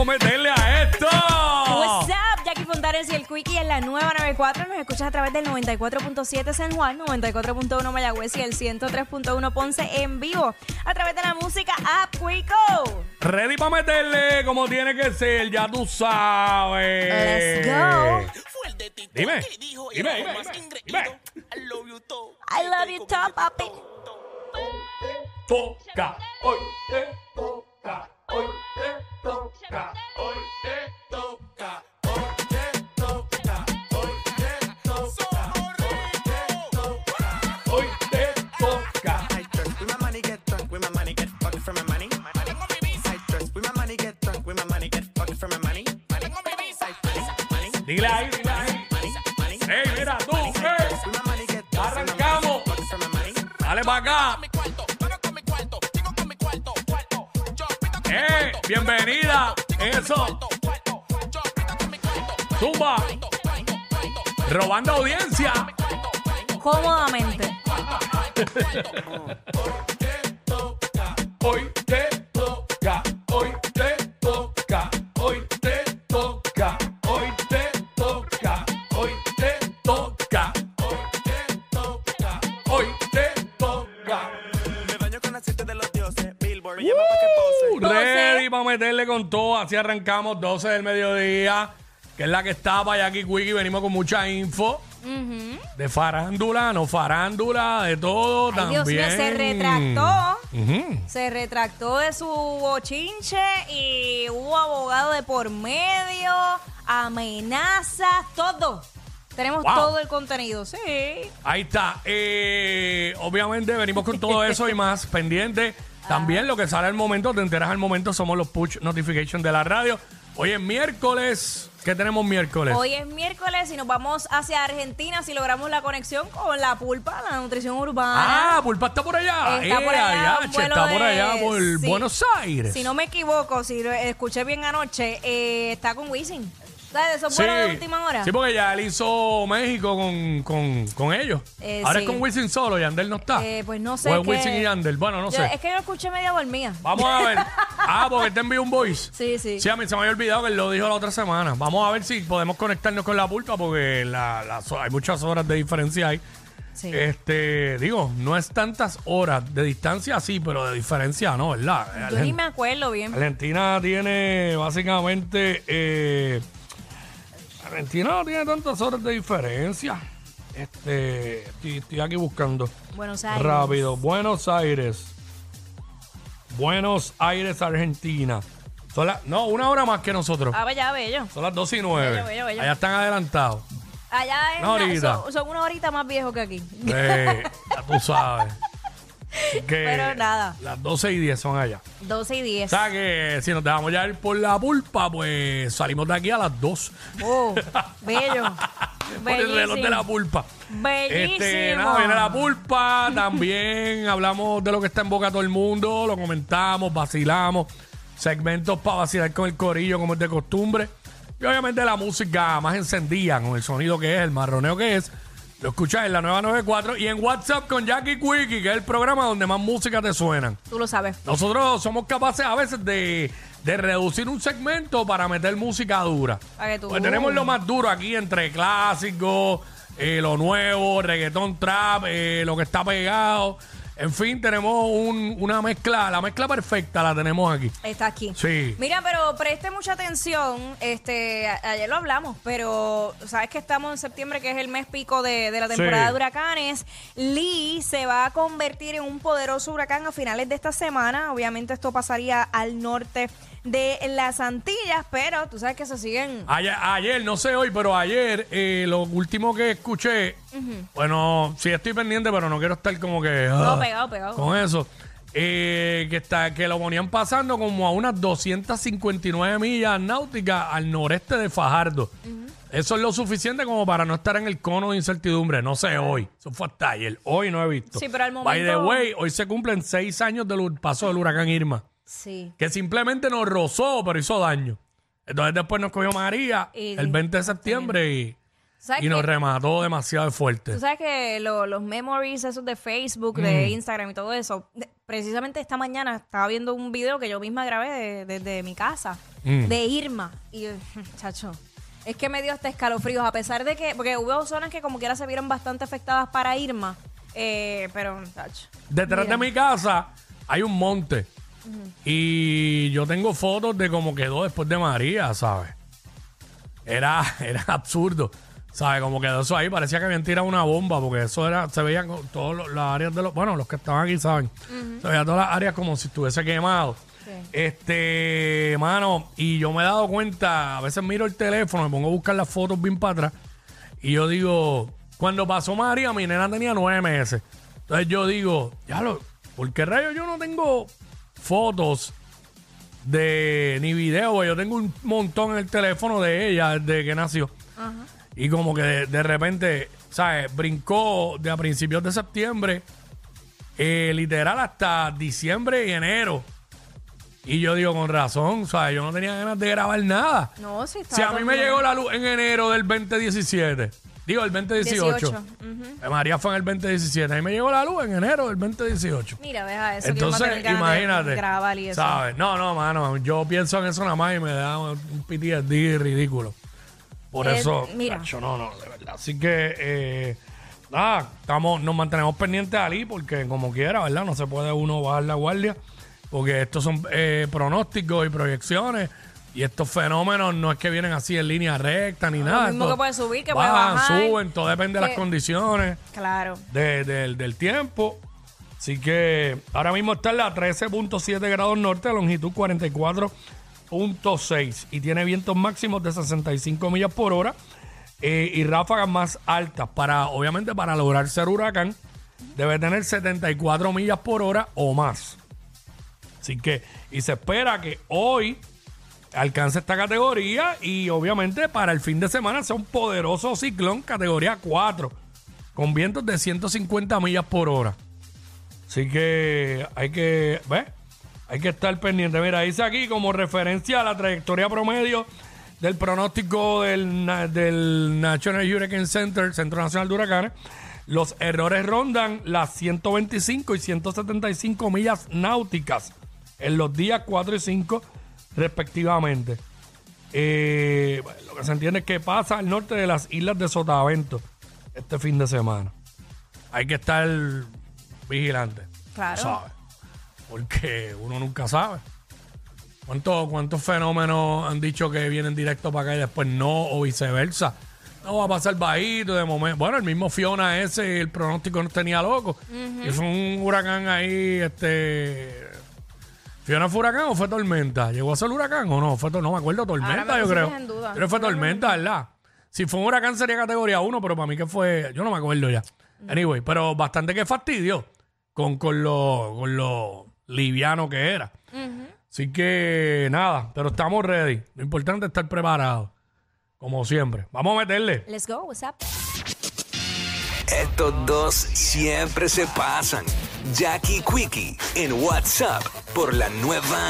vamos a meterle a esto. What's up, Jackie Fontanes y el Quickie en la nueva 94. Nos escuchas a través del 94.7 San Juan, 94.1 Mayagüez y el 103.1 Ponce en vivo. A través de la música App Quico. Ready para meterle como tiene que ser, ya tú sabes. Let's go. Fue el de Tito Dime, que dijo dime, dime, más dime. I love you todo. I love you top, papi. Toca, hoy te toca, Dile ahí, dile ahí. Ey, mira tú, ey. Arrancamos. Dale para acá. Eh, cuarto, bienvenida. Eso, zumba. Robando audiencia. Cómodamente. Hoy te Así arrancamos 12 del mediodía, que es la que está para aquí Wiki. Venimos con mucha info de farándula, no farándula, de todo Ay, Dios también. mío, se retractó. Se retractó de su bochinche y hubo abogado de por medio, amenazas, todo. Tenemos Wow. todo el contenido, sí. Ahí está. Eh, obviamente venimos con todo eso y más pendiente. También lo que sale al momento, te enteras al momento, somos los push notification de la radio. Hoy es miércoles. ¿Qué tenemos miércoles? Hoy es miércoles y nos vamos hacia Argentina si logramos la conexión con la pulpa, la nutrición urbana. Ah, Pulpa está por allá. Está por Eh, allá, vuelo está por allá, por sí. Buenos Aires. Si no me equivoco, si lo escuché bien anoche, eh, está con Wisin. ¿Sabes? Esos vuelos de última hora. Sí, porque ya él hizo México con, con, con ellos. Eh, Ahora sí. es con Wisin solo, Yandel no está. Eh, pues no sé O es qué- Wisin y Yandel. Bueno, no Yo- sé. Es que yo lo escuché media dormida. Vamos a ver. Ah, porque él te envió un voice. Sí, sí. Sí, a mí se me había olvidado que él lo dijo la otra semana. Vamos a ver si podemos conectarnos con la pulpa porque la- las- hay muchas horas de diferencia ahí. Sí. Este, digo, no es tantas horas de distancia sí, pero de diferencia no, ¿verdad? Yo ni me acuerdo bien. Argentina tiene básicamente eh, Argentina no tiene tantas horas de diferencia. Este, estoy, estoy aquí buscando Buenos Aires. rápido. Buenos Aires. Buenos Aires, Argentina. Son las- no, una hora más que nosotros. Ah, ya, bello. Son las 2 y 9. Bello, bello, bello. Allá están adelantados. Allá es Una son, son una horita más viejos que aquí. Eh, ya tú sabes. Que Pero nada. Las 12 y 10 son allá. 12 y 10. O sea que si nos dejamos ya ir por la pulpa, pues salimos de aquí a las 2. Oh, bello. por el reloj de la pulpa. Bellísimo. Este, nada, viene la pulpa. También hablamos de lo que está en boca de todo el mundo. Lo comentamos, vacilamos. Segmentos para vacilar con el corillo, como es de costumbre. Y obviamente la música más encendida, con el sonido que es, el marroneo que es. Lo escuchas en la nueva 94 y en WhatsApp con Jackie Quickie, que es el programa donde más música te suenan. Tú lo sabes. Nosotros somos capaces a veces de, de reducir un segmento para meter música dura. Para que tú- Pues tenemos lo más duro aquí entre clásicos, eh, lo nuevo, reggaetón trap, eh, lo que está pegado. En fin, tenemos un- una mezcla, la mezcla perfecta la tenemos aquí. Está aquí. Sí. Mira, pero preste mucha atención. Este, a- ayer lo hablamos, pero sabes que estamos en septiembre, que es el mes pico de, de la temporada Sí. de huracanes. Lee se va a convertir en un poderoso huracán a finales de esta semana. Obviamente esto pasaría al norte de las Antillas, pero tú sabes que se siguen. Ayer, ayer, no sé hoy, pero ayer, eh, lo último que escuché, bueno, sí estoy pendiente, pero no quiero estar como que... No, ah, pegado, pegado. Con eso. eh, que, está, que lo ponían pasando como a unas 259 millas náuticas al noreste de Fajardo. Eso es lo suficiente como para no estar en el cono de incertidumbre. No sé hoy. Eso fue hasta ayer. Hoy no he visto. Sí, pero al By the momento- way, hoy se cumplen seis años del hu- paso del huracán Irma. Sí. Que simplemente nos rozó, pero hizo daño. Entonces después nos cogió María Y- el 20 de septiembre y, ¿Sabes y nos qué? remató demasiado fuerte. Tú sabes que lo- los memories esos de Facebook, de Mm. Instagram y todo eso, de- precisamente esta mañana estaba viendo un video que yo misma grabé de- desde mi casa, Mm. de Irma. Y, yo, chacho, es que me dio hasta escalofríos, a pesar de que, porque hubo zonas que como quiera se vieron bastante afectadas para Irma, eh, pero, chacho. Detrás de mi casa hay un monte. Y yo tengo fotos de cómo quedó después de María, ¿sabes? Era, era absurdo. ¿Sabes? Como quedó eso ahí, parecía que habían tirado una bomba, porque eso era, se veían todas las áreas de los, bueno, los que estaban aquí saben, se veían todas las áreas como si estuviese quemado. Sí. Este, mano, y yo me he dado cuenta, a veces miro el teléfono, me pongo a buscar las fotos bien para atrás, y yo digo, cuando pasó María, mi nena tenía nueve meses. Entonces yo digo, ya lo, ¿por qué rayos yo no tengo fotos de ni video? Yo tengo un montón en el teléfono de ella desde que nació. Y como que de, de repente, ¿sabes? Brincó de a principios de septiembre, eh, literal hasta diciembre y enero. Y yo digo, con razón, ¿sabes? Yo no tenía ganas de grabar nada. No, sí, Si a mí me llegó la luz en enero del 2017, digo el 2018. 18, ujú. Eh, María fue en el 2017. A mí me llegó la luz en enero del 2018. Mira, deja eso. Entonces, de imagínate. grabar y eso. ¿Sabes? No, no, mano. Yo pienso en eso nada más y me da un PTSD ridículo. Por Eh, eso, mira. no, no, de verdad. Así que, eh, nada, estamos, nos mantenemos pendientes ahí porque como quiera, ¿verdad? No se puede uno bajar la guardia porque estos son eh, pronósticos y proyecciones y estos fenómenos no es que vienen así en línea recta ni nada. mismo Esto que puede subir, que puede bajan, bajar. suben, todo depende de las condiciones Claro. de- del- del tiempo. Así que ahora mismo está en la 13.7 grados norte, longitud 44.6 y tiene vientos máximos de 65 millas por hora eh, y ráfagas más altas. Para, obviamente, para lograr ser huracán, debe tener 74 millas por hora o más. Así que, y se espera que hoy alcance esta categoría y obviamente para el fin de semana sea un poderoso ciclón categoría 4 con vientos de 150 millas por hora. Así que hay que, ¿ves? Hay que estar pendiente. Mira, dice aquí como referencia a la trayectoria promedio del pronóstico del, del National Hurricane Center, Centro Nacional de Huracanes, los errores rondan las 125 y 175 millas náuticas en los días 4 y 5 respectivamente. Eh, lo que se entiende es que pasa al norte de las islas de Sotavento este fin de semana. Hay que estar vigilante. Claro. ¿Sabes? Porque uno nunca sabe. ¿Cuántos, ¿Cuántos fenómenos han dicho que vienen directo para acá y después no, o viceversa? No va a pasar bajito de momento. Bueno, el mismo Fiona ese, el pronóstico no tenía loco. Y fue un huracán ahí, este. ¿Fiona fue huracán o fue tormenta? ¿Llegó a ser huracán o no? Fue to- no me acuerdo, tormenta, Ahora me yo pusiste creo. en duda. Pero fue tormenta, ¿verdad? Si fue un huracán sería categoría 1, pero para mí que fue. Yo no me acuerdo ya. Anyway, pero bastante que fastidio con, con lo, con lo liviano que era. Así que nada, pero estamos ready. Lo importante es estar preparados. Como siempre. Vamos a meterle. Let's go, what's up? Estos dos siempre se pasan. Jackie Quickie en WhatsApp por la nueva